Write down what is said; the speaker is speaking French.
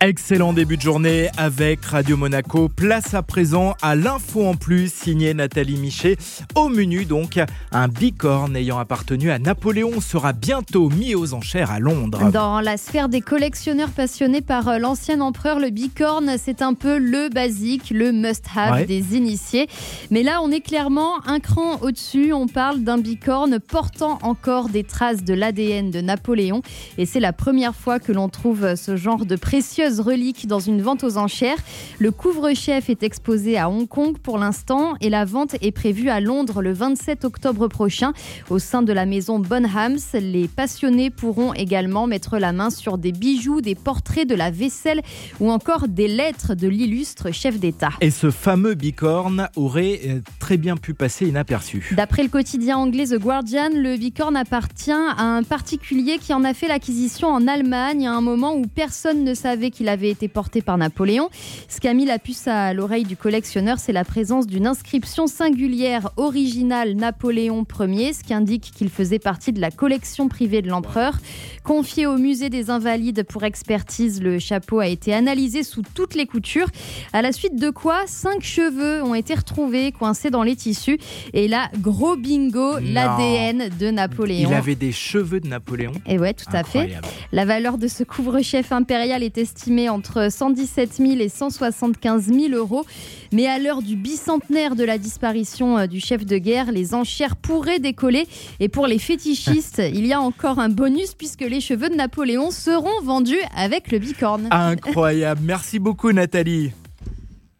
Excellent début de journée avec Radio Monaco. Place à présent à l'info en plus, signé Nathalie Michet. Au menu donc, un bicorne ayant appartenu à Napoléon sera bientôt mis aux enchères à Londres. Dans la sphère des collectionneurs passionnés par euh, l'ancien empereur, le bicorne, c'est un peu le basique, le must-have Ouais. des initiés. Mais là, on est clairement un cran au-dessus. On parle d'un bicorne portant encore des traces de l'ADN de Napoléon. Et c'est la première fois que l'on trouve ce genre de reliques dans une vente aux enchères. Le couvre-chef est exposé à Hong Kong pour l'instant et la vente est prévue à Londres le 27 octobre prochain au sein de la maison Bonhams. Les passionnés pourront également mettre la main sur des bijoux, des portraits, de la vaisselle ou encore des lettres de l'illustre chef d'État. Et ce fameux bicorne aurait euh, très bien pu passer inaperçu. D'après le quotidien anglais The Guardian, le bicorne appartient à un particulier qui en a fait l'acquisition en Allemagne à un moment où personne ne savait qu'il avait été porté par Napoléon. Ce qui a mis la puce à l'oreille du collectionneur, c'est la présence d'une inscription singulière originale Napoléon Ier, ce qui indique qu'il faisait partie de la collection privée de l'empereur. Confié au musée des Invalides pour expertise, le chapeau a été analysé sous toutes les coutures. À la suite de quoi, cinq cheveux ont été retrouvés coincés dans les tissus. Et là, gros bingo, l'ADN de Napoléon. Il avait des cheveux de Napoléon. Et ouais, tout à fait. La valeur de ce couvre-chef impérial est estimée entre 117 000 et 175 000 euros. Mais à l'heure du bicentenaire de la disparition euh, du chef de guerre, les enchères pourraient décoller. Et pour les fétichistes, il y a encore un bonus puisque les cheveux de Napoléon seront vendus avec le bicorne. Incroyable. Merci beaucoup Nathalie.